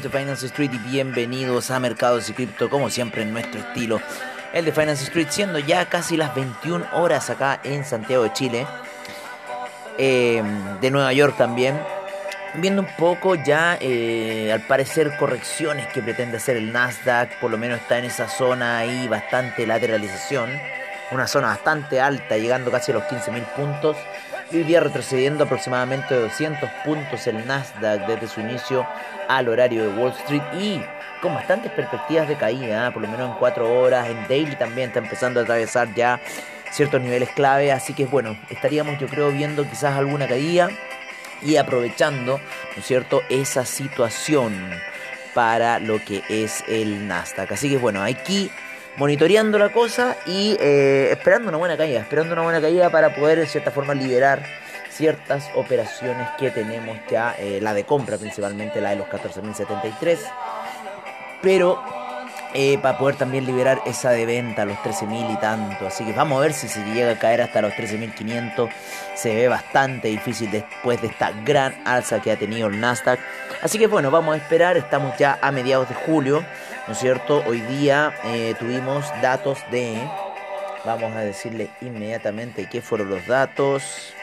amigos de Finance Street y bienvenidos a Mercados y Cripto, como siempre en nuestro estilo, el de Finance Street, siendo ya casi las 21 horas acá en Santiago de Chile, eh, de Nueva York también, viendo un poco ya, eh, al parecer, correcciones que pretende hacer el Nasdaq, por lo menos está en esa zona ahí, bastante lateralización, una zona bastante alta, llegando casi a los 15.000 puntos. Hoy día retrocediendo aproximadamente 200 puntos el Nasdaq desde su inicio al horario de Wall Street y con bastantes perspectivas de caída, ¿eh? por lo menos en 4 horas, en daily también está empezando a atravesar ya ciertos niveles clave, así que bueno, estaríamos yo creo viendo quizás alguna caída y aprovechando, ¿no es cierto?, esa situación para lo que es el Nasdaq. Así que bueno, aquí monitoreando la cosa y eh, esperando una buena caída, esperando una buena caída para poder de cierta forma liberar ciertas operaciones que tenemos ya, eh, la de compra principalmente, la de los 14.073, pero eh, para poder también liberar esa de venta, los 13.000 y tanto. Así que vamos a ver si se llega a caer hasta los 13.500. Se ve bastante difícil después de esta gran alza que ha tenido el Nasdaq. Así que bueno, vamos a esperar. Estamos ya a mediados de julio, ¿no es cierto? Hoy día eh, tuvimos datos de... Vamos a decirle inmediatamente qué fueron los datos.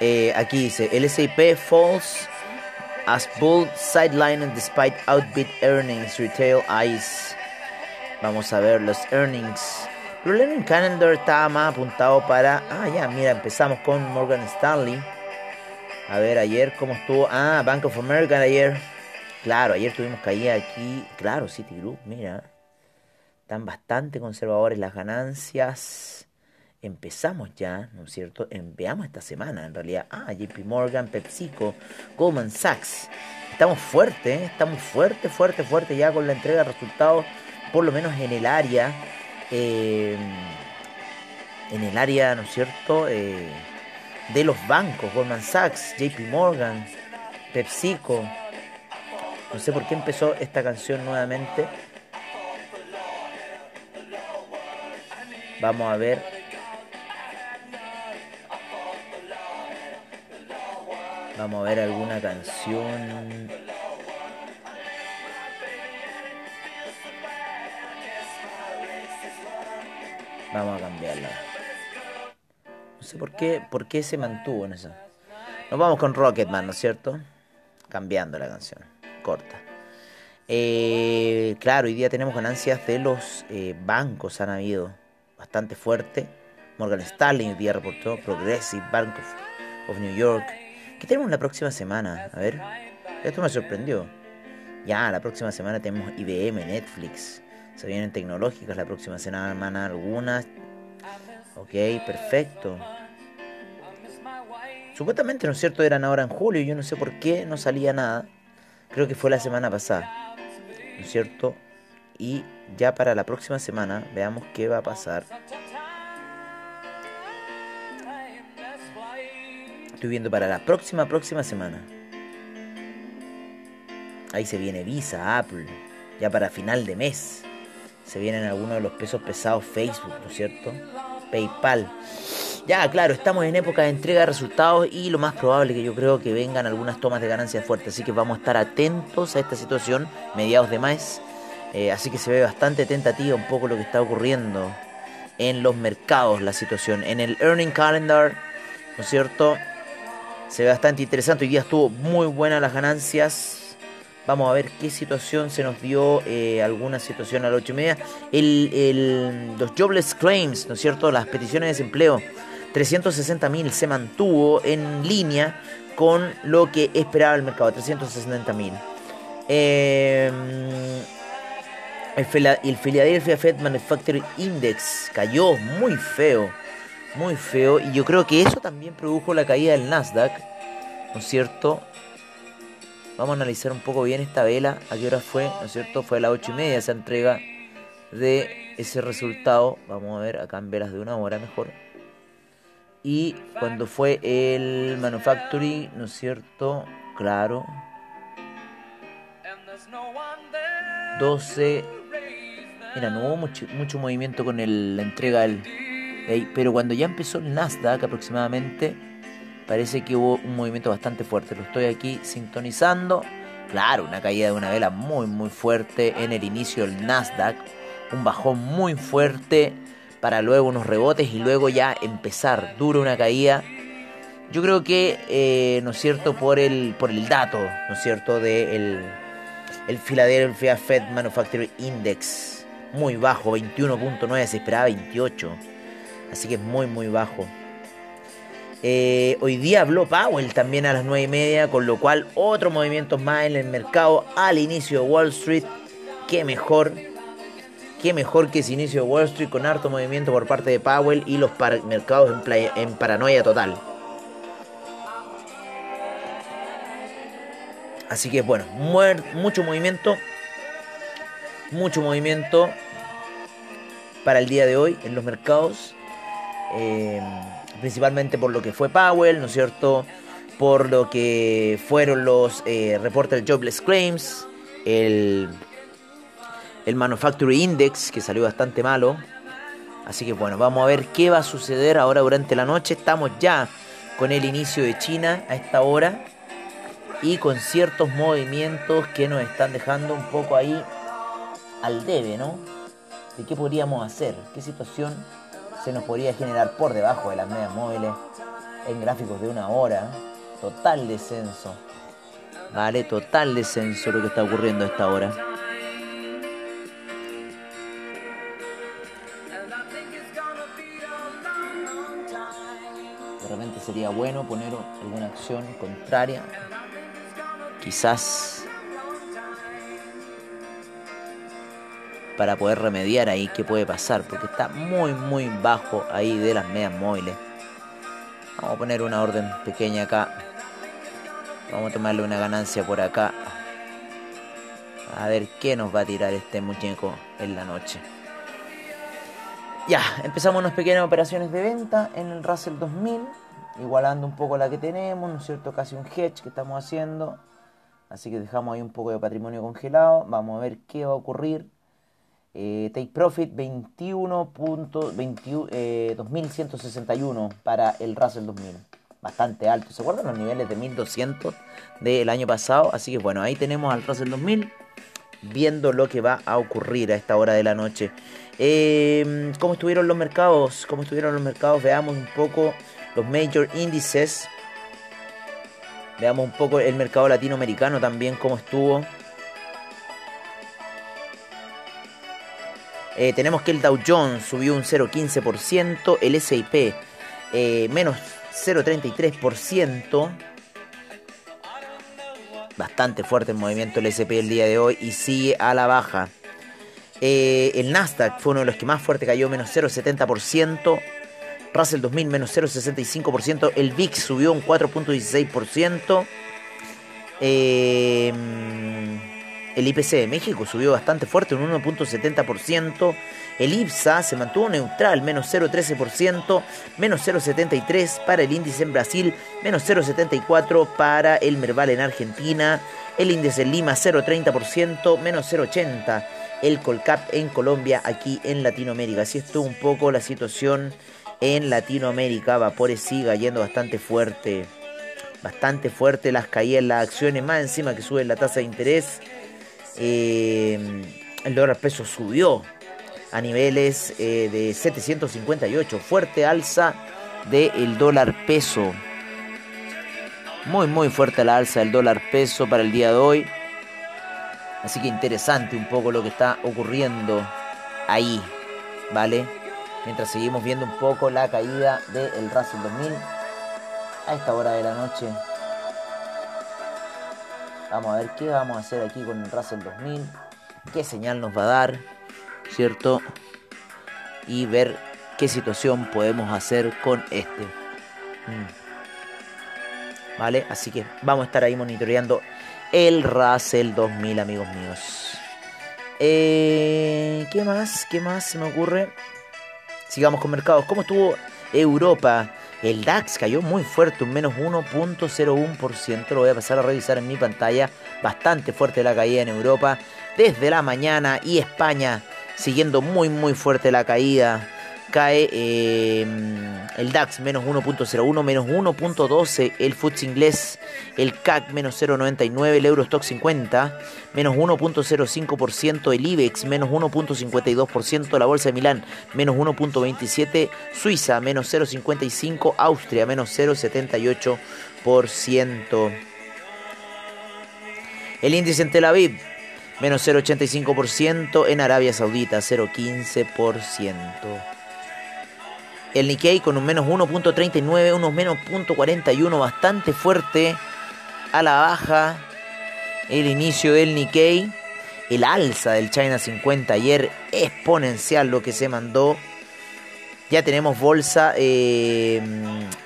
Eh, aquí dice, el SIP falls as bull sidelined despite outbid earnings retail eyes. Vamos a ver los earnings. El learning calendar está más apuntado para... Ah, ya, mira, empezamos con Morgan Stanley. A ver, ayer cómo estuvo... Ah, Bank of America ayer. Claro, ayer tuvimos caída aquí. Claro, Citigroup, mira. Están bastante conservadores las ganancias empezamos ya, ¿no es cierto? Veamos esta semana, en realidad. Ah, JP Morgan, PepsiCo, Goldman Sachs. Estamos fuertes, ¿eh? estamos fuerte, fuerte, fuerte ya con la entrega de resultados, por lo menos en el área, eh, en el área, ¿no es cierto? Eh, de los bancos, Goldman Sachs, JP Morgan, PepsiCo. No sé por qué empezó esta canción nuevamente. Vamos a ver Vamos a ver alguna canción. Vamos a cambiarla. Sé por qué, por qué se mantuvo en eso. Nos vamos con Rocketman, ¿no es cierto? Cambiando la canción. Corta. Eh, claro, hoy día tenemos ganancias de los eh, bancos, han habido bastante fuerte. Morgan Stanley hoy día reportó Progressive Bank of, of New York, ¿Qué tenemos la próxima semana? A ver, esto me sorprendió. Ya, la próxima semana tenemos IBM, Netflix. Se vienen tecnológicas la próxima semana algunas. Ok, perfecto. Supuestamente, ¿no es cierto? Eran ahora en julio. Yo no sé por qué no salía nada. Creo que fue la semana pasada. ¿No es cierto? Y ya para la próxima semana veamos qué va a pasar. Estoy viendo para la próxima, próxima semana. Ahí se viene Visa, Apple. Ya para final de mes. Se vienen algunos de los pesos pesados Facebook, ¿no es cierto? PayPal. Ya, claro, estamos en época de entrega de resultados y lo más probable que yo creo que vengan algunas tomas de ganancias fuertes. Así que vamos a estar atentos a esta situación, mediados de mes. Eh, así que se ve bastante tentativa un poco lo que está ocurriendo en los mercados, la situación. En el earning calendar, ¿no es cierto? Se ve bastante interesante. Hoy día estuvo muy buena las ganancias. Vamos a ver qué situación se nos dio, eh, alguna situación a las 8 y media. El, los jobless claims, ¿no es cierto? Las peticiones de desempleo. 360.000 se mantuvo en línea con lo que esperaba el mercado. 360.000. Eh, el, el Philadelphia Fed Manufacturing Index cayó muy feo muy feo. Y yo creo que eso también produjo la caída del Nasdaq. ¿No es cierto? Vamos a analizar un poco bien esta vela. ¿A qué hora fue? ¿No es cierto? Fue a las 8 y media esa entrega de ese resultado. Vamos a ver acá en velas de una hora mejor. Y cuando fue el Manufacturing, ¿no es cierto? Claro. 12 Mira, no hubo mucho, mucho movimiento con la entrega del... pero cuando ya empezó el Nasdaq aproximadamente, parece que hubo un movimiento bastante fuerte. Lo estoy aquí sintonizando. Claro, una caída de una vela muy muy fuerte en el inicio del Nasdaq. Un bajón muy fuerte para luego unos rebotes y luego ya empezar duro una caída. Yo creo que, eh, ¿no es cierto?, por el, por el dato, ¿no es cierto?, de el, el Philadelphia Fed Manufacturing Index. Muy bajo, 21.9, se esperaba 28. Así que es muy, muy bajo. Eh, hoy día habló Powell también a las 9 y media, con lo cual otro movimiento más en el mercado al inicio de Wall Street. Qué mejor, qué mejor que ese inicio de Wall Street con harto movimiento por parte de Powell y los mercados en, paranoia total. Así que bueno, mucho movimiento, mucho movimiento para el día de hoy en los mercados. Eh, principalmente por lo que fue Powell, ¿no es cierto? Por lo que fueron los eh, reportes Jobless Claims, el, el Manufacturing Index, que salió bastante malo. Así que bueno, vamos a ver qué va a suceder ahora durante la noche. Estamos ya con el inicio de China a esta hora y con ciertos movimientos que nos están dejando un poco ahí al debe, ¿no? De qué podríamos hacer, qué situación se nos podría generar por debajo de las medias móviles en gráficos de una hora. Total descenso. Vale, total descenso lo que está ocurriendo a esta hora. Sería bueno poner alguna acción contraria. Quizás para poder remediar ahí qué puede pasar, porque está muy muy bajo ahí de las medias móviles. Vamos a poner una orden pequeña acá. Vamos a tomarle una ganancia por acá. A ver qué nos va a tirar este muñeco en la noche. Ya, empezamos unas pequeñas operaciones de venta en el Russell 2000, igualando un poco la que tenemos, ¿no es cierto? Casi un hedge que estamos haciendo. Así que dejamos ahí un poco de patrimonio congelado. Vamos a ver qué va a ocurrir eh, take Profit 21.2161 eh, para el Russell 2000. Bastante alto. ¿Se acuerdan los niveles de 1200 del año pasado? Así que bueno, ahí tenemos al Russell 2000 viendo lo que va a ocurrir a esta hora de la noche. Em, ¿Cómo estuvieron los mercados? ¿Cómo estuvieron los mercados? Veamos un poco los major índices. Veamos un poco el mercado latinoamericano también, cómo estuvo. Eh, tenemos que el Dow Jones subió un 0,15%, el SIP eh, menos 0,33%. Bastante fuerte el movimiento del S&P el día de hoy y sigue a la baja. Eh, el Nasdaq fue uno de los que más fuerte cayó, menos 0,70%. Russell 2000 menos 0,65%. El VIX subió un 4,16%. Eh, el IPC de México subió bastante fuerte, un 1.70%. El IPSA se mantuvo neutral, menos 0.13%, menos 0.73% para el índice en Brasil, menos 0.74% para el Merval en Argentina. El índice en Lima 0.30%, menos 0.80%. El Colcap en Colombia, aquí en Latinoamérica. Así estuvo un poco la situación en Latinoamérica. Vapores sigue yendo bastante fuerte. Bastante fuerte las caídas las acciones, más encima que sube la tasa de interés. Eh, el dólar peso subió a niveles eh, de 758. Fuerte alza del dólar peso. Muy, muy fuerte la alza del dólar peso para el día de hoy. Así que interesante un poco lo que está ocurriendo ahí. ¿Vale? Mientras seguimos viendo un poco la caída del Russell 2000 a esta hora de la noche. Vamos a ver qué vamos a hacer aquí con el Russell 2000. Qué señal nos va a dar, ¿cierto? Y ver qué situación podemos hacer con este. Mm. ¿Vale? Así que vamos a estar ahí monitoreando el Russell 2000, amigos míos. Eh, ¿Qué más? ¿Qué más se me ocurre? Sigamos con mercados. ¿Cómo estuvo Europa? El DAX cayó muy fuerte, un menos 1.01%. Lo voy a pasar a revisar en mi pantalla. Bastante fuerte la caída en Europa desde la mañana y España siguiendo muy muy fuerte la caída cae em, el DAX menos 1.01, menos 1.12 el FTSE inglés, el CAC menos 0.99, el Eurostock 50, menos 1.05%, el IBEX menos 1.52%, la Bolsa de Milán menos 1.27%, Suiza menos 0.55%, Austria menos 0.78%. El índice en Tel Aviv menos 0.85%, en Arabia Saudita 0.15% el Nikkei con un menos 1.39, unos menos 0.41, bastante fuerte a la baja. El inicio del Nikkei, el alza del China 50 ayer, exponencial lo que se mandó ya tenemos bolsa eh,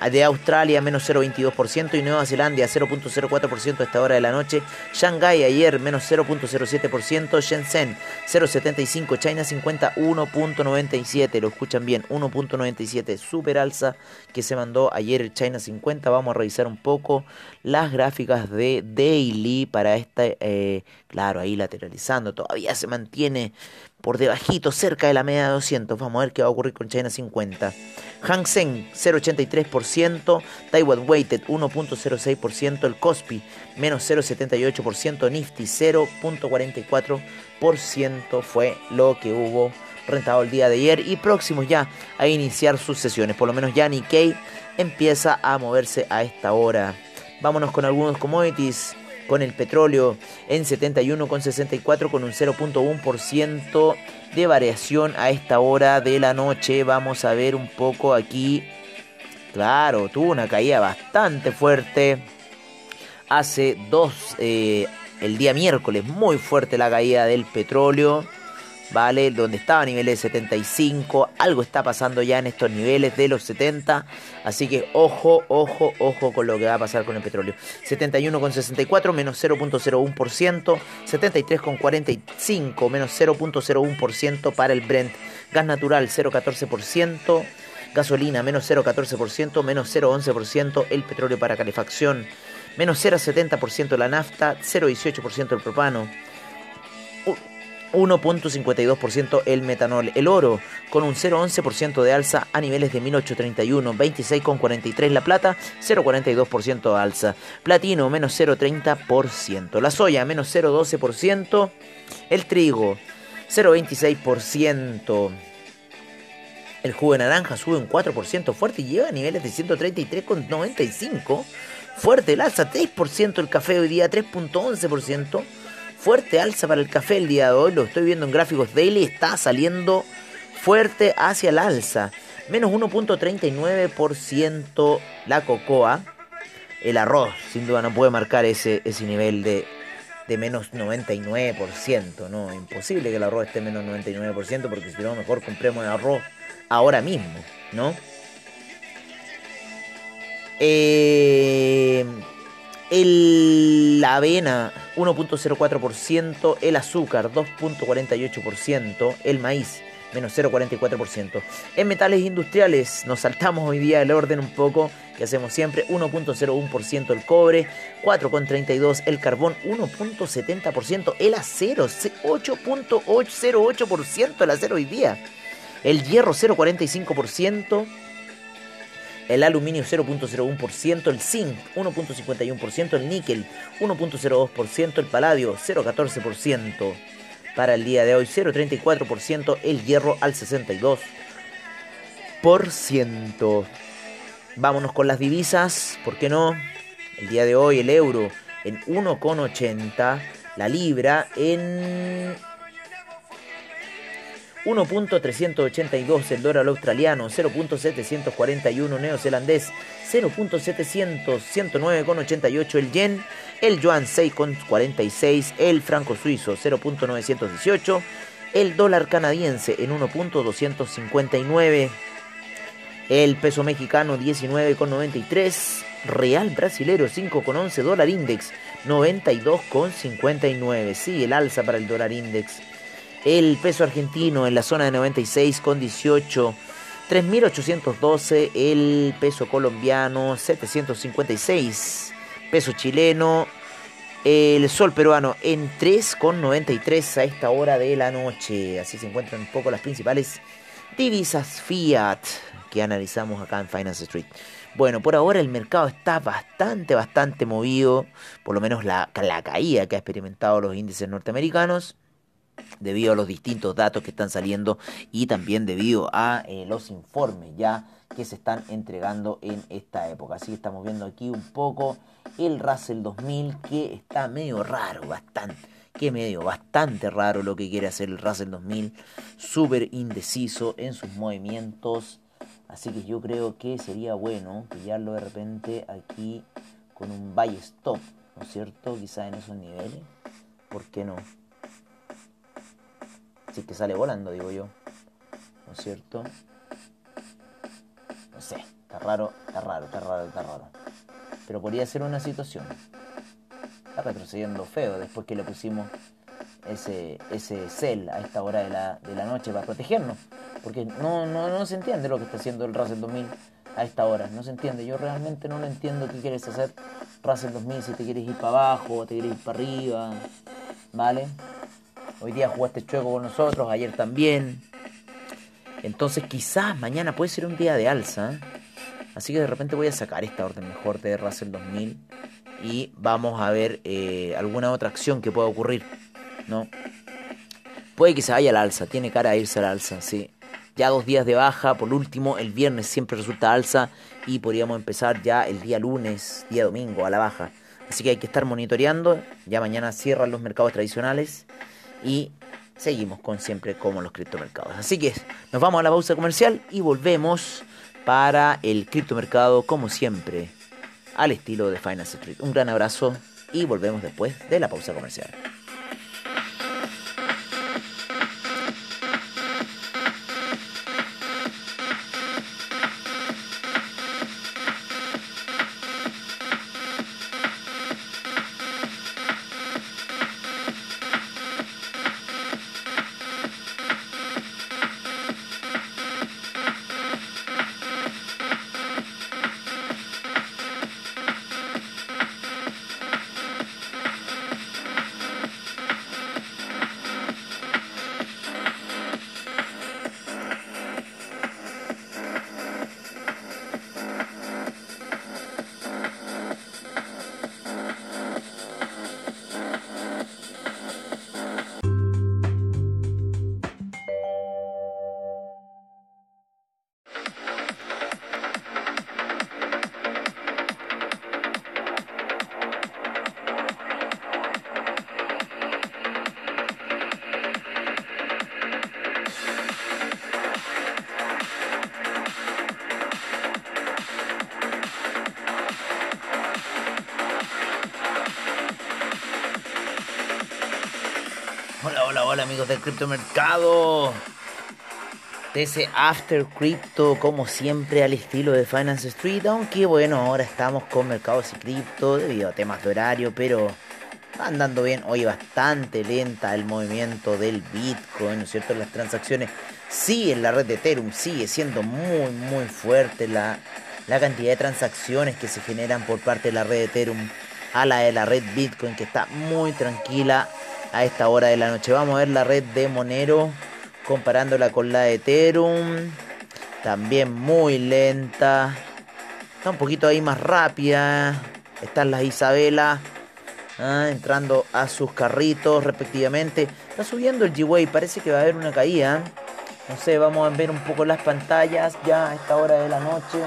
de Australia menos 0,22% y Nueva Zelanda 0,04% a esta hora de la noche. Shanghai ayer menos 0,07%. Shenzhen 0,75%. China 50 1,97%. Lo escuchan bien, 1,97%. Super alza que se mandó ayer el China 50. Vamos a revisar un poco las gráficas de daily para esta, eh, claro, ahí lateralizando. Todavía se mantiene por debajito, cerca de la media de 200. Vamos a ver qué va a ocurrir con China 50. Hang Seng 0,83%, Taiwan Weighted 1,06%, el Kospi menos 0,78%, Nifty 0,44% fue lo que hubo rentado el día de ayer y próximos ya a iniciar sus sesiones. Por lo menos ya Nikkei empieza a moverse a esta hora. Vámonos con algunos commodities con el petróleo en 71,64 con un 0.1% de variación a esta hora de la noche. Vamos a ver un poco aquí. Claro, tuvo una caída bastante fuerte. Hace dos, eh, el día miércoles, muy fuerte la caída del petróleo. ¿Vale? Donde estaba a niveles de 75, algo está pasando ya en estos niveles de los 70, así que ojo, ojo, ojo con lo que va a pasar con el petróleo. 71,64 menos 0.01%, 73,45 menos 0.01% para el Brent, gas natural 0.14%, gasolina menos 0.14%, menos 0.11% el petróleo para calefacción, menos 0.70% la nafta, 0.18% el propano. 1.52% el metanol. El oro con un 0.11% de alza a niveles de 1831. 26.43 la plata, 0.42% alza. Platino menos 0.30%. La soya menos 0.12%. El trigo 0.26%. El jugo de naranja sube un 4% fuerte y llega a niveles de 133,95. Fuerte el alza 3%. El café hoy día 3.11% fuerte alza para el café el día de hoy, lo estoy viendo en gráficos daily, está saliendo fuerte hacia el alza. Menos 1.39% la cocoa. El arroz, sin duda, no puede marcar ese, ese nivel de, de menos 99%, ¿no? Imposible que el arroz esté menos 99%, porque si no, mejor compremos el arroz ahora mismo, ¿no? Eh, el, la avena 1.04%, el azúcar 2.48%, el maíz menos 0.44%. En metales industriales nos saltamos hoy día el orden un poco que hacemos siempre, 1.01% el cobre, 4.32% el carbón, 1.70% el acero, 8.08% el acero hoy día, el hierro 0.45%, el aluminio 0.01%, el zinc 1.51%, el níquel 1.02%, el paladio 0.14% para el día de hoy, 0.34%, el hierro al 62%. Vámonos con las divisas, ¿por qué no? El día de hoy el euro en 1,80, la libra en 1.382 el dólar australiano, 0.741 neozelandés, 0.700, 109.88 el yen, el yuan 6.46, el franco suizo 0.918, el dólar canadiense en 1.259, el peso mexicano 19.93, real brasilero 5.11, dólar index 92.59, sí, el alza para el dólar index. El peso argentino en la zona de 96 con 18. 3.812 el peso colombiano, 756 peso chileno, El sol peruano en 3,93 a esta hora de la noche. Así se encuentran un poco las principales divisas fiat que analizamos acá en Finance Street. Bueno, por ahora el mercado está bastante, bastante movido, por lo menos la, la caída que ha experimentado los índices norteamericanos debido a los distintos datos que están saliendo y también debido a eh, los informes ya que se están entregando en esta época. Así que estamos viendo aquí un poco el Russell 2000 que está medio raro, bastante. Que medio, bastante raro lo que quiere hacer el Russell 2000. Súper indeciso en sus movimientos. Así que yo creo que sería bueno pillarlo de repente aquí con un buy stop, ¿no es cierto? Quizá en esos niveles. ¿Por qué no? Si es que sale volando, digo yo. ¿No es cierto? No sé, está raro, está raro, está raro, está raro. Pero podría ser una situación. Está retrocediendo feo después que le pusimos ese, ese cel a esta hora de la, de la noche para protegernos. Porque no, no, no se entiende lo que está haciendo el Russell 2000 a esta hora. No se entiende. Yo realmente no lo entiendo qué quieres hacer Russell 2000 si te quieres ir para abajo o te quieres ir para arriba. ¿Vale? Hoy día jugaste chueco con nosotros, ayer también. Entonces quizás mañana puede ser un día de alza. Así que de repente voy a sacar esta orden mejor de Russell 2000 y vamos a ver eh, alguna otra acción que pueda ocurrir. ¿no? Puede que se vaya al alza, tiene cara de irse al alza, sí. Ya dos días de baja, por último, el viernes siempre resulta alza y podríamos empezar ya el día lunes, día domingo a la baja. Así que hay que estar monitoreando. Ya mañana cierran los mercados tradicionales y seguimos con siempre como los criptomercados. Así que nos vamos a la pausa comercial y volvemos para el criptomercado como siempre al estilo de Finance Street. Un gran abrazo y volvemos después de la pausa comercial. Amigos del criptomercado. Ese After Crypto, como siempre, al estilo de Finance Street. Aunque bueno, ahora estamos con mercados y cripto debido a temas de horario, pero andando bien. Hoy bastante lenta el movimiento del Bitcoin, ¿no es cierto? Las transacciones en la red de Ethereum, sigue siendo muy, muy fuerte la, la cantidad de transacciones que se generan por parte de la red de Ethereum a la de la red Bitcoin, que está muy tranquila a esta hora de la noche. Vamos a ver la red de Monero comparándola con la de Ethereum. También muy lenta. Está un poquito ahí más rápida. Están las Isabela ah, entrando a sus carritos respectivamente. Está subiendo el G-Way. Parece que va a haber una caída. No sé, vamos a ver un poco las pantallas ya a esta hora de la noche.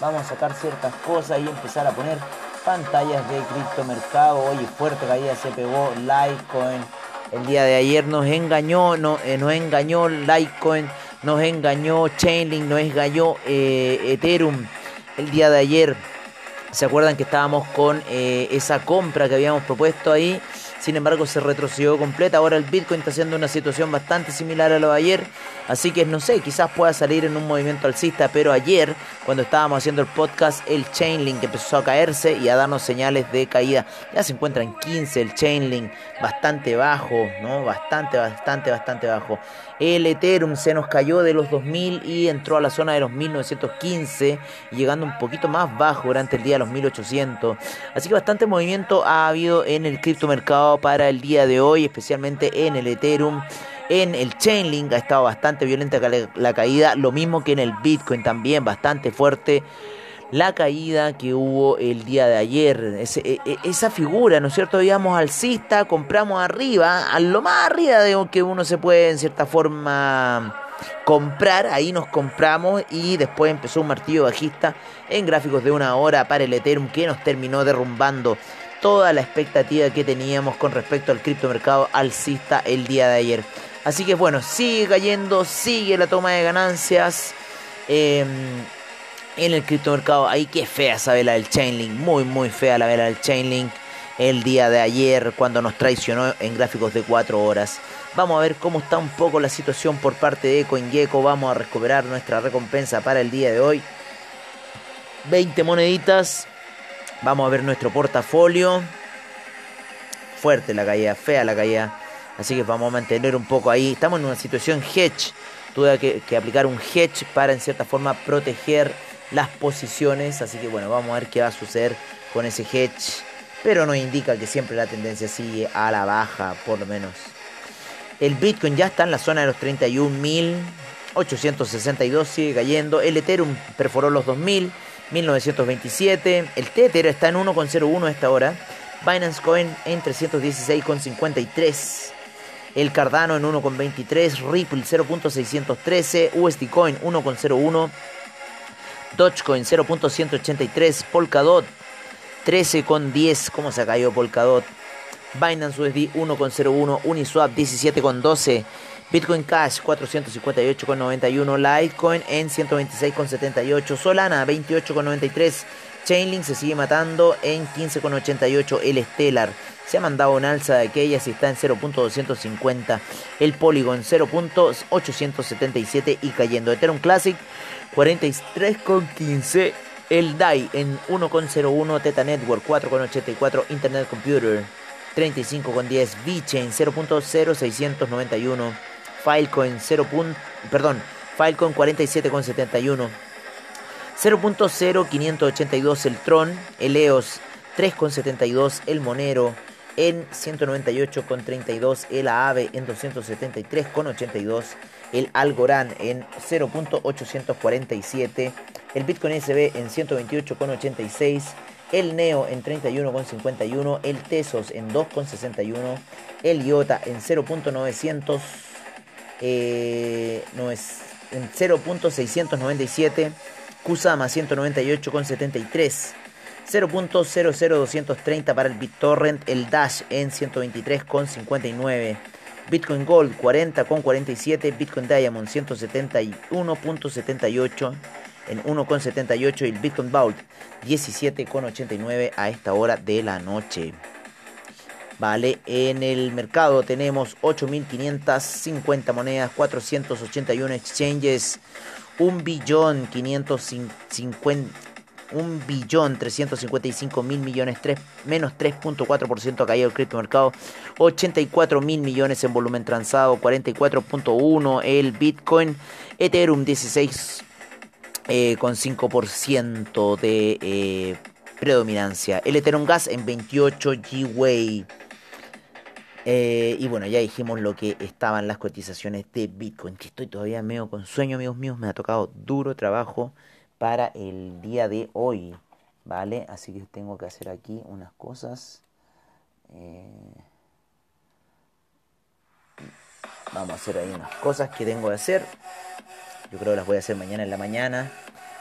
Vamos a sacar ciertas cosas y empezar a poner pantallas de criptomercado. Oye, fuerte caída se pegó Litecoin. El día de ayer nos engañó, no, eh, nos engañó Litecoin, nos engañó Chainlink, nos engañó eh, Ethereum. El día de ayer, ¿se acuerdan que estábamos con eh, esa compra que habíamos propuesto ahí? Sin embargo se retrocedió completa. Ahora el Bitcoin está haciendo una situación bastante similar a lo de ayer, así que no sé, quizás pueda salir en un movimiento alcista, pero ayer cuando estábamos haciendo el podcast el Chainlink empezó a caerse y a darnos señales de caída. Ya se encuentra en 15 el Chainlink, bastante bajo, ¿no? Bastante, bastante, bastante bajo. El Ethereum se nos cayó de los 2000 y entró a la zona de los 1915, llegando un poquito más bajo durante el día de los 1800. Así que bastante movimiento ha habido en el criptomercado para el día de hoy, especialmente en el Ethereum. En el Chainlink ha estado bastante violenta la caída, lo mismo que en el Bitcoin también, bastante fuerte la caída que hubo el día de ayer. E, e, esa figura, ¿no es cierto? Digamos alcista, compramos arriba, a lo más arriba de que uno se puede en cierta forma comprar, ahí nos compramos y después empezó un martillo bajista en gráficos de una hora para el Ethereum que nos terminó derrumbando toda la expectativa que teníamos con respecto al criptomercado alcista el día de ayer. Así que bueno, sigue cayendo, sigue la toma de ganancias. Eh, en el criptomercado. Ahí qué fea esa vela del Chainlink, muy muy fea la vela del Chainlink el día de ayer cuando nos traicionó en gráficos de 4 horas. Vamos a ver cómo está un poco la situación por parte de CoinGecko. Vamos a recuperar nuestra recompensa para el día de hoy. 20 moneditas. Vamos a ver nuestro portafolio. Fuerte la caída, fea la caída. Así que vamos a mantener un poco ahí. Estamos en una situación hedge. Tuve que, aplicar un hedge para en cierta forma proteger las posiciones. Así que bueno, vamos a ver qué va a suceder con ese hedge. Pero nos indica que siempre la tendencia sigue a la baja, por lo menos. El Bitcoin ya está en la zona de los 31.862, sigue cayendo. El Ethereum perforó los 2.000, 1927. El Tether está en 1,01 a esta hora. Binance Coin en 316,53. El Cardano en 1,23. Ripple 0.613. USD Coin 1,01. Dogecoin 0.183, Polkadot 13,10, ¿cómo se cayó Polkadot? Binance USD 1,01, Uniswap 17,12, Bitcoin Cash 458,91, Litecoin en 126,78, Solana 28,93, Chainlink se sigue matando en 15,88, el Stellar se ha mandado un alza de aquellas y está en 0.250, el Polygon 0.877 y cayendo, Ethereum Classic 43,15. El DAI en 1,01. Teta Network 4,84. Internet Computer 35,10. VeChain 0.0691. Filecoin 0. Perdón. Filecoin 47,71. 0.0582 el Tron. El EOS 3,72. El Monero en 198,32. El AAVE en 273,82 el Algorand en 0.847, el Bitcoin SB en 128.86, el Neo en 31.51, el Tesos en 2.61, el IOTA en 0.900, eh, no es en 0.697, Kusama 198.73. 0.00230 para el BitTorrent, el Dash en 123,59. Bitcoin Gold 40,47, Bitcoin Diamond 171.78 en 1,78 y el Bitcoin Vault 17,89 a esta hora de la noche. Vale, en el mercado tenemos 8.550 monedas, 481 exchanges, 1 billón 550 un billón 355 mil millones, 3, menos 3.4% ha caído el criptomercado, 84 mil millones en volumen transado, 44.1 el Bitcoin, Ethereum 16 eh, con 5% de eh, predominancia, el Ethereum Gas en 28 G-Way. Eh, y bueno, ya dijimos lo que estaban las cotizaciones de Bitcoin, que estoy todavía medio con sueño, amigos míos, me ha tocado duro trabajo para el día de hoy, ¿vale? Así que tengo que hacer aquí unas cosas. Eh, vamos a hacer ahí unas cosas que tengo que hacer. Yo creo que las voy a hacer mañana en la mañana.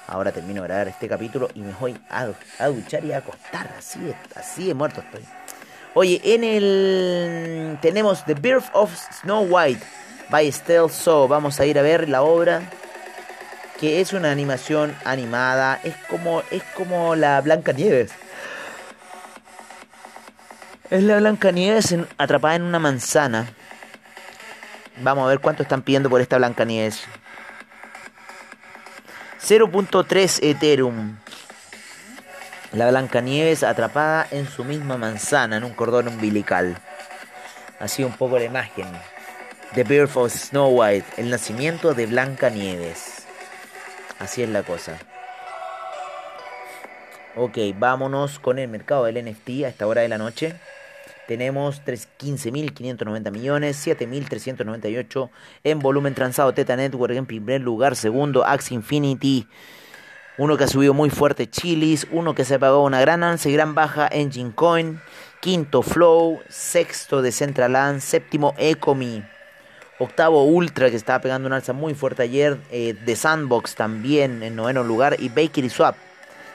Ahora termino de grabar este capítulo y me voy a, duchar y a acostar. Así, así de muerto estoy. Oye, en el tenemos The Birth of Snow White by Stealth So. Vamos a ir a ver la obra que es una animación animada, es como, es como la Blanca Nieves. Es la Blancanieves atrapada en una manzana. Vamos a ver cuánto están pidiendo por esta Blancanieves. 0.3 Ethereum. La Blancanieves atrapada en su misma manzana, en un cordón umbilical. Así un poco la imagen. The Birth of Snow White, el nacimiento de Blancanieves. Así es la cosa. Ok, vámonos con el mercado del NFT a esta hora de la noche. Tenemos 15.590 millones, 7.398 en volumen transado. Teta Network en primer lugar, segundo Axe Infinity. Uno que ha subido muy fuerte Chilis, uno que se pagó una gran alza y gran baja Engine Coin, quinto Flow, sexto Decentraland, séptimo Ecomi, octavo Ultra que estaba pegando una alza muy fuerte ayer, eh, The Sandbox también en noveno lugar y Bakery Swap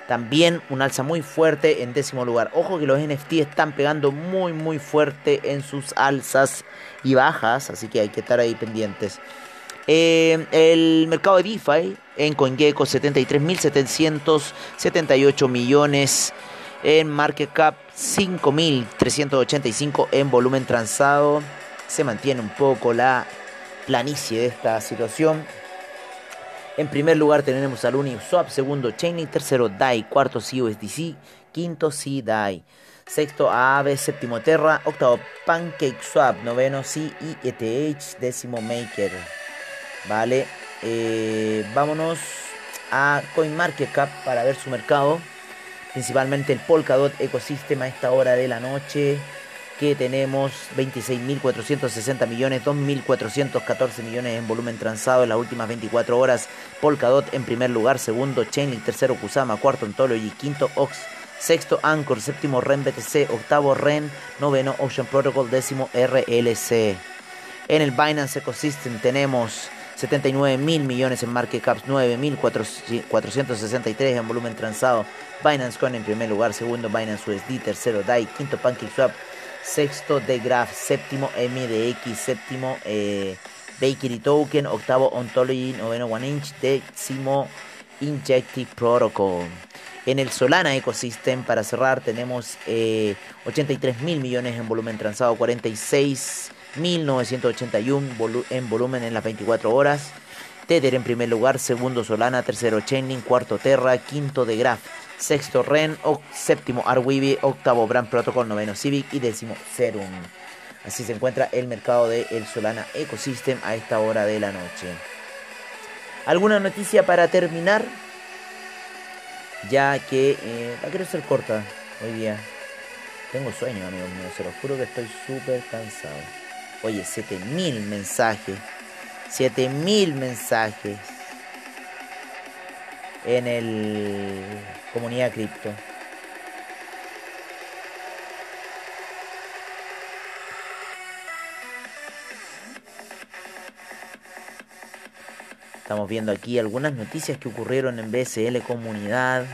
también un alza muy fuerte en décimo lugar. Ojo que los NFT están pegando muy muy fuerte en sus alzas y bajas, así que hay que estar ahí pendientes. Eh, el mercado de DeFi en CoinGecko 73.778 millones. En market cap 5.385 en volumen transado. Se mantiene un poco la planicie de esta situación. En primer lugar tenemos al Uniswap, segundo Chainlink, tercero DAI, cuarto CUSDC, quinto CDAI, sexto AAVE, séptimo Terra, octavo PancakeSwap, noveno CETH, décimo Maker. Vale, eh, vámonos a CoinMarketCap para ver su mercado, principalmente el Polkadot Ecosystem a esta hora de la noche que tenemos 26.460 millones, 2.414 millones en volumen transado en las últimas 24 horas. Polkadot en primer lugar, segundo Chainlink, tercero Kusama, cuarto Ontology, quinto Ox, sexto Anchor, séptimo REN BTC, octavo REN, noveno Ocean Protocol, décimo RLC. En el Binance Ecosystem tenemos 79 mil millones en market caps, 9.463 en volumen transado. Binance Coin en primer lugar, segundo Binance USD, tercero DAI, quinto PancakeSwap, sexto The Graph, séptimo MDX, séptimo eh, Bakery Token, octavo Ontology, noveno One Inch, décimo Injective Protocol. En el Solana Ecosystem, para cerrar, tenemos 83 eh, mil millones en volumen transado, 46 1981 en volumen en las 24 horas. Tether en primer lugar, segundo Solana, tercero Chainlink, cuarto Terra, quinto The Graph sexto Ren, séptimo Arweave, octavo Brand Protocol, noveno Civic y décimo Serum. Así se encuentra el mercado de el Solana Ecosystem a esta hora de la noche. ¿Alguna noticia para terminar? Ya que eh, la quiero ser corta hoy día. Tengo sueño, amigos míos. Se los juro que estoy súper cansado. Oye, 7000 mensajes. 7000 mensajes. En el comunidad cripto. Estamos viendo aquí algunas noticias que ocurrieron en BSL Comunidad.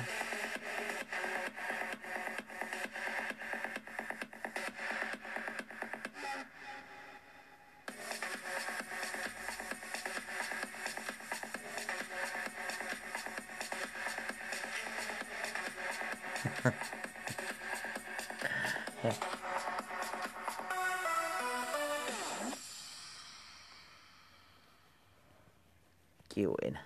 Qué buena.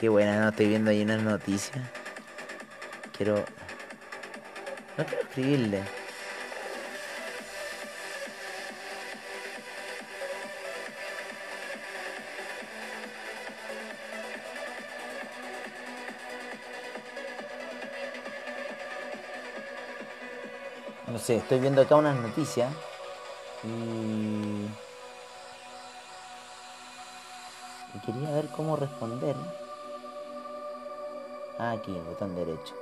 Qué buena, no estoy viendo ahí unas noticias. Quiero. No quiero escribirle. Sé, estoy viendo acá unas noticias y, quería ver cómo responder. Ah, aquí, botón derecho.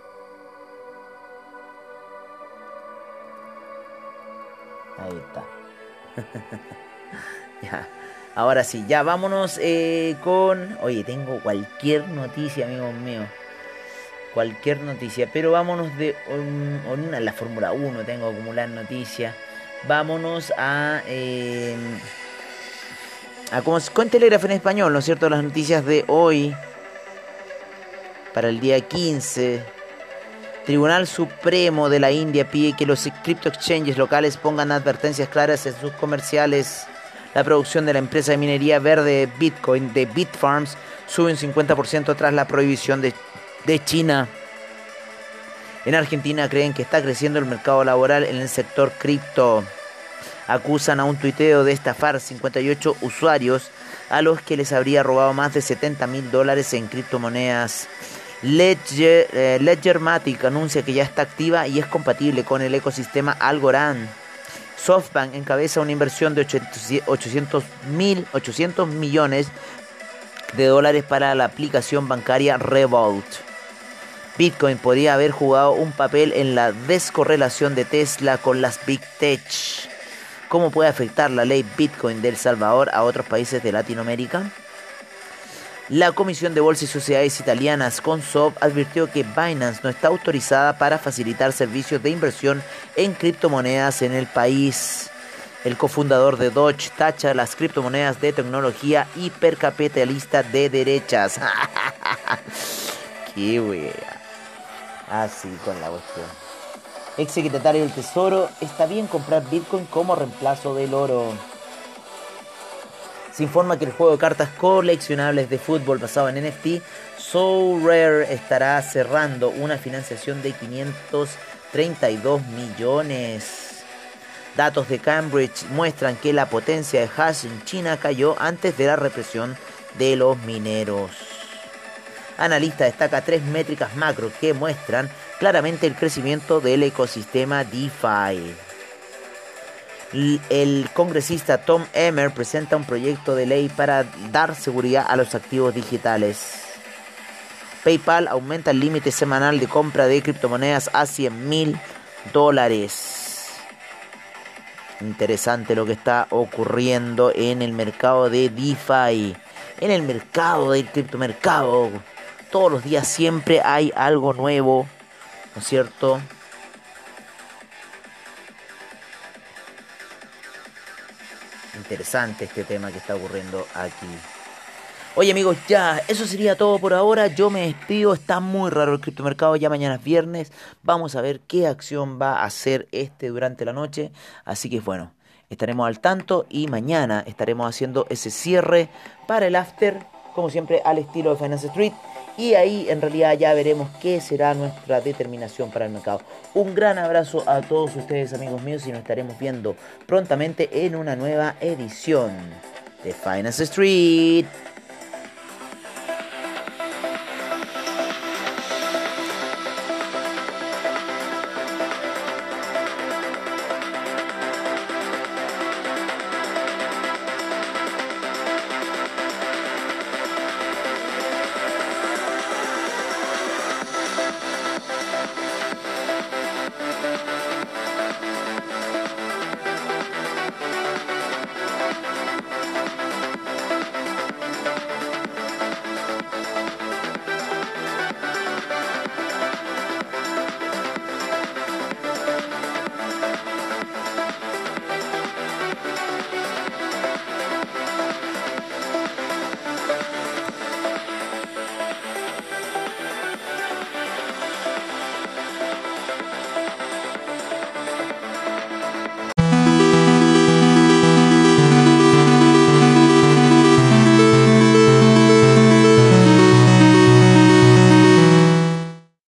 Ahí está. ya. Ahora sí, ya vámonos eh, con... Oye, tengo cualquier noticia, amigos míos cualquier noticia. Pero vámonos de una, la Fórmula 1, tengo que acumular noticias. Vámonos a, em, a como con Telegraph en español, ¿no es cierto? Las noticias de hoy, para el día 15. Tribunal Supremo de la India pide que los crypto exchanges locales pongan advertencias claras en sus comerciales. La producción de la empresa de minería verde Bitcoin de Bitfarms sube un 50% tras la prohibición de, de China. En Argentina creen que está creciendo el mercado laboral en el sector cripto acusan a un tuiteo de estafar 58 usuarios a los que les habría robado más de 70 mil dólares en criptomonedas. Ledger, eh, Ledgermatic anuncia que ya está activa y es compatible con el ecosistema Algorand. SoftBank encabeza una inversión de 800, 800 millones de dólares para la aplicación bancaria Revolt. Bitcoin podría haber jugado un papel en la descorrelación de Tesla con las Big Tech. ¿Cómo puede afectar la ley Bitcoin de El Salvador a otros países de Latinoamérica? La Comisión de Bolsa y Sociedades Italianas, CONSOB, advirtió que Binance no está autorizada para facilitar servicios de inversión en criptomonedas en el país. El cofundador de Dodge tacha las criptomonedas de tecnología hipercapitalista de derechas. ¡Qué wea! Así con la cuestión ex secretario del Tesoro, está bien comprar Bitcoin como reemplazo del oro. Se informa que el juego de cartas coleccionables de fútbol basado en NFT, So Rare estará cerrando una financiación de 532 millones. Datos de Cambridge muestran que la potencia de hash en China cayó antes de la represión de los mineros. Analista destaca tres métricas macro que muestran claramente el crecimiento del ecosistema DeFi. El congresista Tom Emmer presenta un proyecto de ley para dar seguridad a los activos digitales. PayPal aumenta el límite semanal de compra de criptomonedas a 100 mil dólares. Interesante lo que está ocurriendo en el mercado de DeFi, en el mercado del criptomercado. Todos los días siempre hay algo nuevo ¿no es cierto? Interesante este tema que está ocurriendo aquí. Oye amigos, ya, eso sería todo por ahora. Yo me despido. Está muy raro el criptomercado. Ya mañana es viernes. Vamos a ver qué acción va a hacer este durante la noche. Así que bueno, estaremos al tanto y mañana estaremos haciendo ese cierre para el after, como siempre, al estilo de Finance Street. Y ahí en realidad ya veremos qué será nuestra determinación para el mercado. Un gran abrazo a todos ustedes amigos míos y nos estaremos viendo prontamente en una nueva edición de Finance Street.